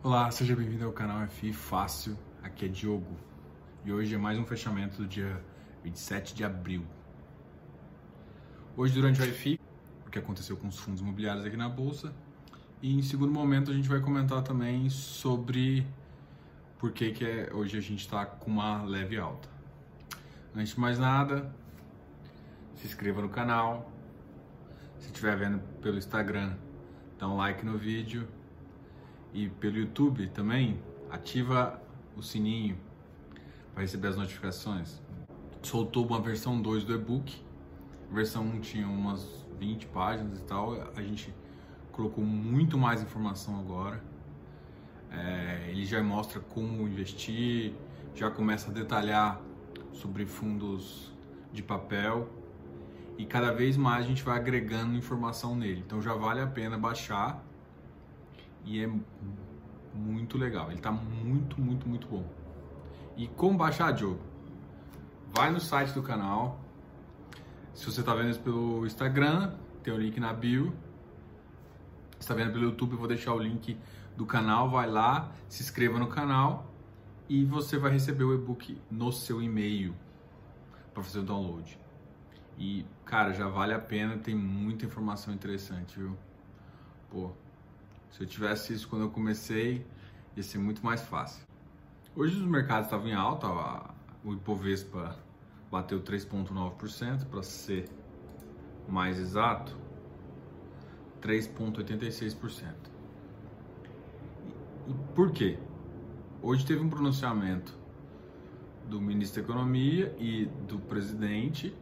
Olá, seja bem-vindo ao canal FI Fácil. Aqui é Diogo e hoje é mais um fechamento do dia 27 de abril. Hoje, durante o FI, o que aconteceu com os fundos imobiliários aqui na bolsa, e em segundo momento a gente vai comentar também sobre por que, que é, hoje a gente está com uma leve alta. Antes de mais nada, se inscreva no canal. Se estiver vendo pelo Instagram, dá um like no vídeo e pelo YouTube também, ativa o sininho para receber as notificações. Soltou uma versão 2 do e-book. A versão 1 tinha umas 20 páginas e tal. A gente colocou muito mais informação agora. É, ele já mostra como investir, já começa a detalhar sobre fundos de papel e cada vez mais a gente vai agregando informação nele. Então já vale a pena baixar e é muito legal. Ele está muito, muito, muito bom. E como baixar, Diogo? Vai no site do canal. Se você está vendo isso pelo Instagram, tem o link na bio. Se está vendo pelo YouTube, eu vou deixar o link do canal. Vai lá, se inscreva no canal e você vai receber o e-book no seu e-mail para fazer o download. E, cara, já vale a pena, tem muita informação interessante, viu? Pô, se eu tivesse isso quando eu comecei, ia ser muito mais fácil. Hoje os mercados estavam em alta, o Ibovespa bateu 3,9%, para ser mais exato, 3,86%. E por quê? Hoje teve um pronunciamento do ministro da Economia e do presidente,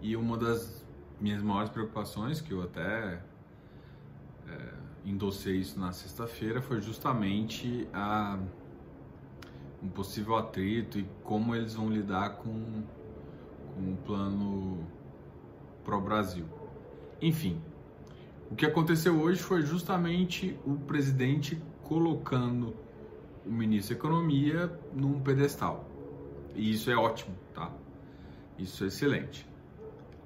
e uma das minhas maiores preocupações, que eu até é, endossei isso na sexta-feira foi justamente a, um possível atrito e como eles vão lidar com, com o plano pro Brasil. Enfim, o que aconteceu hoje foi justamente o presidente colocando o ministro da Economia num pedestal. E isso é ótimo, tá? Isso é excelente.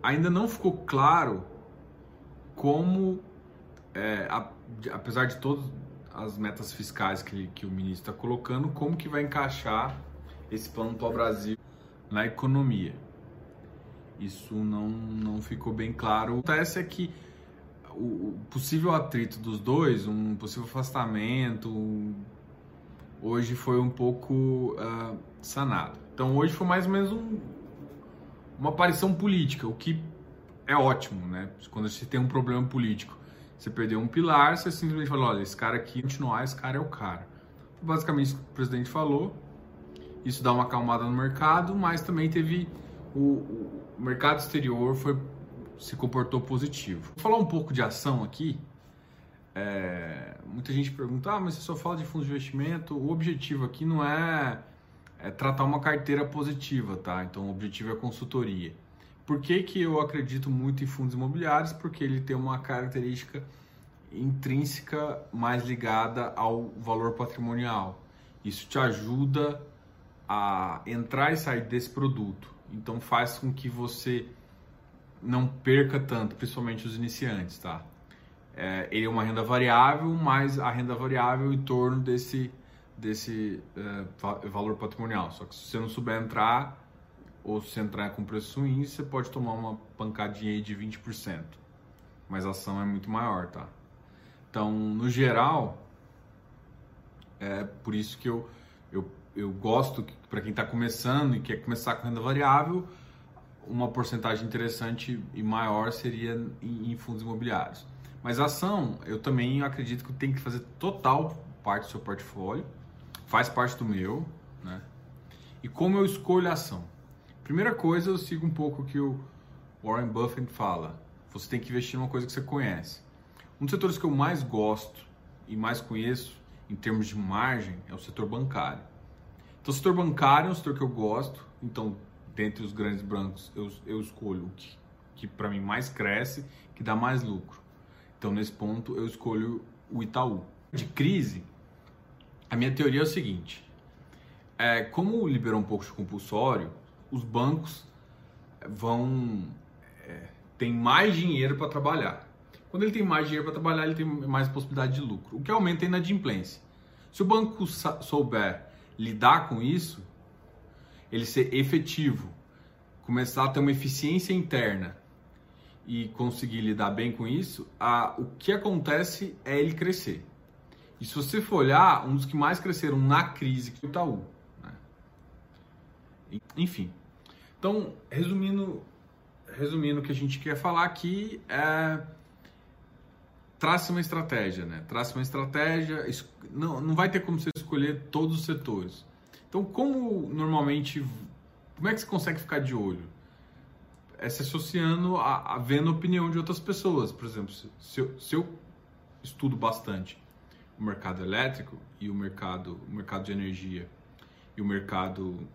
Ainda não ficou claro como é, a, apesar de todas as metas fiscais que, que o ministro está colocando, como que vai encaixar esse plano para o Brasil na economia? Isso não, não ficou bem claro. O que acontece é que o, possível atrito dos dois, um possível afastamento, hoje foi um pouco uh, sanado. Então hoje foi mais ou menos um, uma aparição política, o que é ótimo, né? Quando você tem um problema político você perdeu um pilar, você simplesmente falou, olha, esse cara aqui continuar, esse cara é o cara. Basicamente o presidente falou. Isso dá uma acalmada no mercado, mas também teve o, o mercado exterior foi se comportou positivo. Vou falar um pouco de ação aqui. É, muita gente pergunta, ah, mas você só fala de fundos de investimento. O objetivo aqui não é, é tratar uma carteira positiva, tá? Então o objetivo é consultoria. Por que, que eu acredito muito em fundos imobiliários? Porque ele tem uma característica intrínseca mais ligada ao valor patrimonial. Isso te ajuda a entrar e sair desse produto. Então faz com que você não perca tanto, principalmente os iniciantes, tá? É, ele é uma renda variável, mas a renda variável em torno desse, desse é, valor patrimonial. Só que se você não souber entrar, ou se entrar com preço ruim, você pode tomar uma pancadinha aí de 20%. Mas a ação é muito maior, tá? Então, no geral, é por isso que eu, eu, eu gosto, para quem está começando e quer começar com renda variável, uma porcentagem interessante e maior seria em, em fundos imobiliários. Mas a ação, eu também acredito que tem que fazer total parte do seu portfólio, faz parte do meu, né? E como eu escolho a ação? Primeira coisa, eu sigo um pouco o que o Warren Buffett fala. Você tem que investir numa coisa que você conhece. Um dos setores que eu mais gosto e mais conheço em termos de margem é o setor bancário. Então, o setor bancário é um setor que eu gosto. Então, dentre os grandes bancos, eu, eu escolho o que, que para mim mais cresce, que dá mais lucro. Então, nesse ponto, eu escolho o Itaú. De crise, a minha teoria é o seguinte: é, como liberou um pouco de compulsório, os bancos vão é, tem mais dinheiro para trabalhar. Quando ele tem mais dinheiro para trabalhar, ele tem mais possibilidade de lucro, o que aumenta a inadimplência. Se o banco souber lidar com isso, ele ser efetivo, começar a ter uma eficiência interna e conseguir lidar bem com isso, a, o que acontece é ele crescer. E se você for olhar, um dos que mais cresceram na crise que o Itaú. Né? Enfim. Então, resumindo, resumindo o que a gente quer falar aqui é trace uma estratégia, né? Trace uma estratégia, não, não vai ter como você escolher todos os setores. Então, como normalmente, como é que você consegue ficar de olho? É se associando a, a vendo a opinião de outras pessoas. Por exemplo, se eu, se eu estudo bastante o mercado elétrico e o mercado, o mercado de energia e o mercado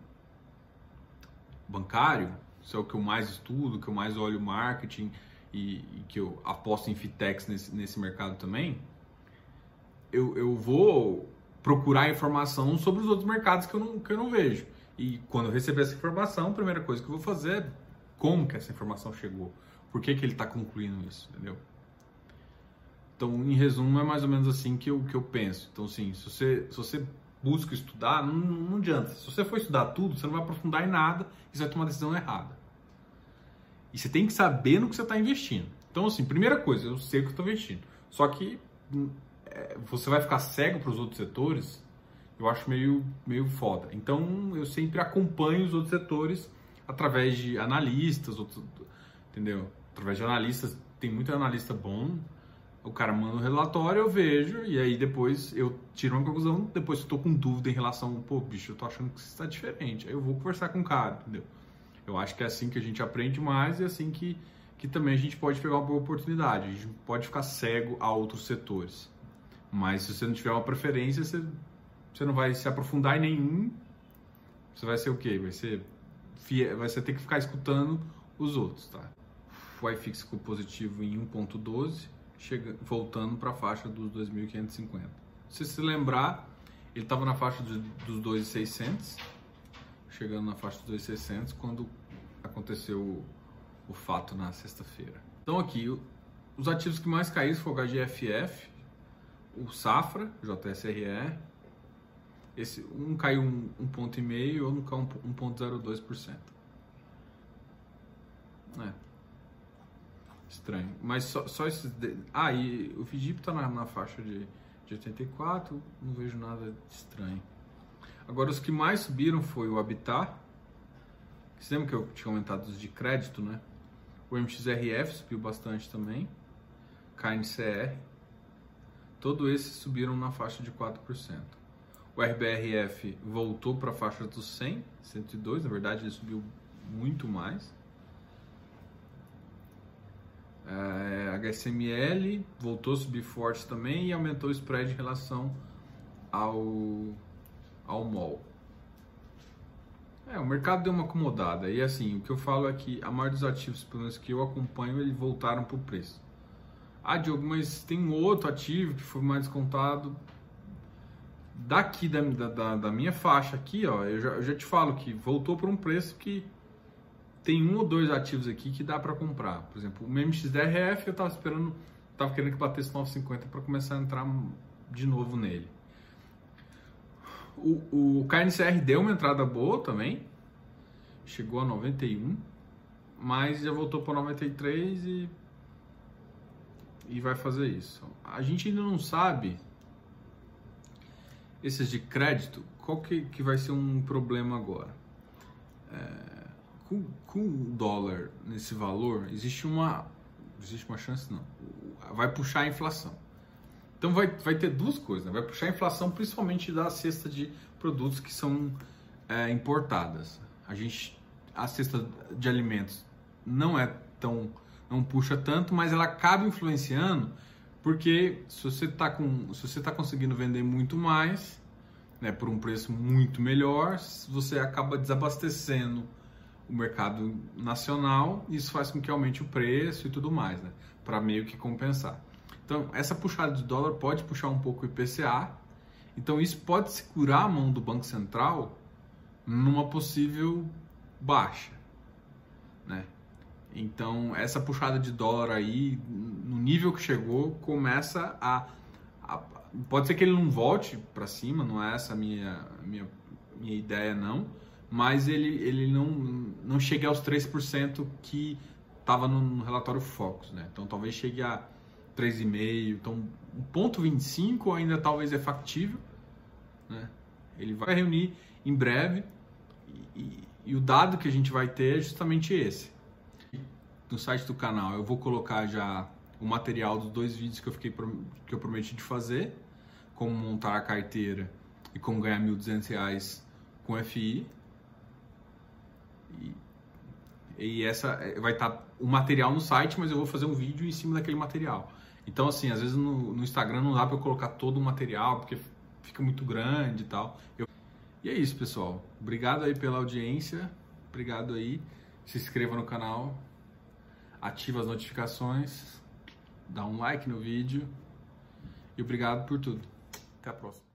bancário, isso é o que eu mais estudo, que eu mais olho marketing e, e que eu aposto em fintechs nesse, nesse mercado também, eu, eu vou procurar informação sobre os outros mercados que eu, não, que eu não vejo. E quando eu receber essa informação, a primeira coisa que eu vou fazer é como que essa informação chegou, por que, que ele está concluindo isso, entendeu? Então, em resumo, é mais ou menos assim que eu, que eu penso. Então, assim, se você, se você busca estudar, não, não adianta. Se você for estudar tudo, você não vai aprofundar em nada e você vai tomar uma decisão errada. E você tem que saber no que você está investindo. Então, assim, primeira coisa, eu sei o que estou investindo. Só que hum, é, você vai ficar cego para os outros setores, eu acho meio, meio foda. Então, eu sempre acompanho os outros setores através de analistas, outros, entendeu? Através de analistas, tem muito analista bom, o cara manda um relatório, eu vejo, e aí depois eu tiro uma conclusão, depois eu tô com dúvida em relação, pô, bicho, eu tô achando que isso está diferente. Aí eu vou conversar com o cara, entendeu? Eu acho que é assim que a gente aprende mais e é assim que, que também a gente pode pegar uma boa oportunidade. A gente pode ficar cego a outros setores. Mas se você não tiver uma preferência, você, você não vai se aprofundar em nenhum. Você vai ser o quê? Vai ser, vai ser ter que ficar escutando os outros, tá? O iFix ficou positivo em 1.12 chega, voltando para a faixa dos 2.550. Se se lembrar, ele estava na faixa de, dos 2.600, chegando na faixa dos 2.600 quando aconteceu o, o fato na sexta-feira. Então aqui, os ativos que mais caíram foram o HGFF, o Safra, JSRE, esse, um caiu um, um ponto e meio, outro caiu um, 1,02%. É, Estranho. Mas só, só esses. Ah, e o Fidip tá na, na faixa de, de 84, não vejo nada estranho. Agora, os que mais subiram foi o Habitat. Você lembra que eu tinha comentado os de crédito, né? O MXRF subiu bastante também. KNCR. Todos esses subiram na faixa de 4%. O RBRF voltou para a faixa dos 100, 102, na verdade ele subiu muito mais. É, HSML voltou a subir forte também e aumentou o spread em relação ao, ao MOL. É, o mercado deu uma acomodada e assim, o que eu falo é que a maioria dos ativos, pelo menos que eu acompanho, eles voltaram para o preço. Ah, Diogo, mas tem um outro ativo que foi mais descontado. Daqui da, da, da minha faixa aqui, ó, eu já, eu já te falo que voltou para um preço que tem um ou dois ativos aqui que dá para comprar. Por exemplo, o MXDRF eu estava esperando, estava querendo que batesse 9,50 para começar a entrar de novo nele. O, o KNCR deu uma entrada boa também, chegou a 91, mas já voltou para 93 e, e vai fazer isso. A gente ainda não sabe esses de crédito, qual que, que vai ser um problema agora. É, com, com o dólar nesse valor, existe uma, existe uma chance, não, vai puxar a inflação. Então vai, vai ter duas coisas, né? vai puxar a inflação principalmente da cesta de produtos que são é, importadas. A gente, a cesta de alimentos não é tão, não puxa tanto, mas ela acaba influenciando porque se você está com, se você está conseguindo vender muito mais, né, por um preço muito melhor, você acaba desabastecendo o mercado nacional, isso faz com que aumente o preço e tudo mais, né? Para meio que compensar. Então, essa puxada de dólar pode puxar um pouco o IPCA, então isso pode segurar a mão do Banco Central numa possível baixa, né? Então, essa puxada de dólar aí, no nível que chegou, começa a, Pode ser que ele não volte para cima, não é essa a minha, minha, minha ideia, não. Mas ele, ele não, não chegue aos 3% que estava no relatório Focus, né? Então talvez chegue a 3,5%. Então, o ponto 25 ainda talvez é factível, né? Ele vai reunir em breve e, e, e o dado que a gente vai ter é justamente esse. No site do canal eu vou colocar já o material dos dois vídeos que eu fiquei que eu prometi de fazer, como montar a carteira e como ganhar R$ 1.200 com FI. E, e essa é, vai estar tá o material no site, mas eu vou fazer um vídeo em cima daquele material. Então, assim, às vezes no, no Instagram não dá para eu colocar todo o material, porque fica muito grande e tal. Eu... E é isso, pessoal. Obrigado aí pela audiência. Obrigado aí. Se inscreva no canal. Ativa as notificações dá um like no vídeo e obrigado por tudo. Até a próxima.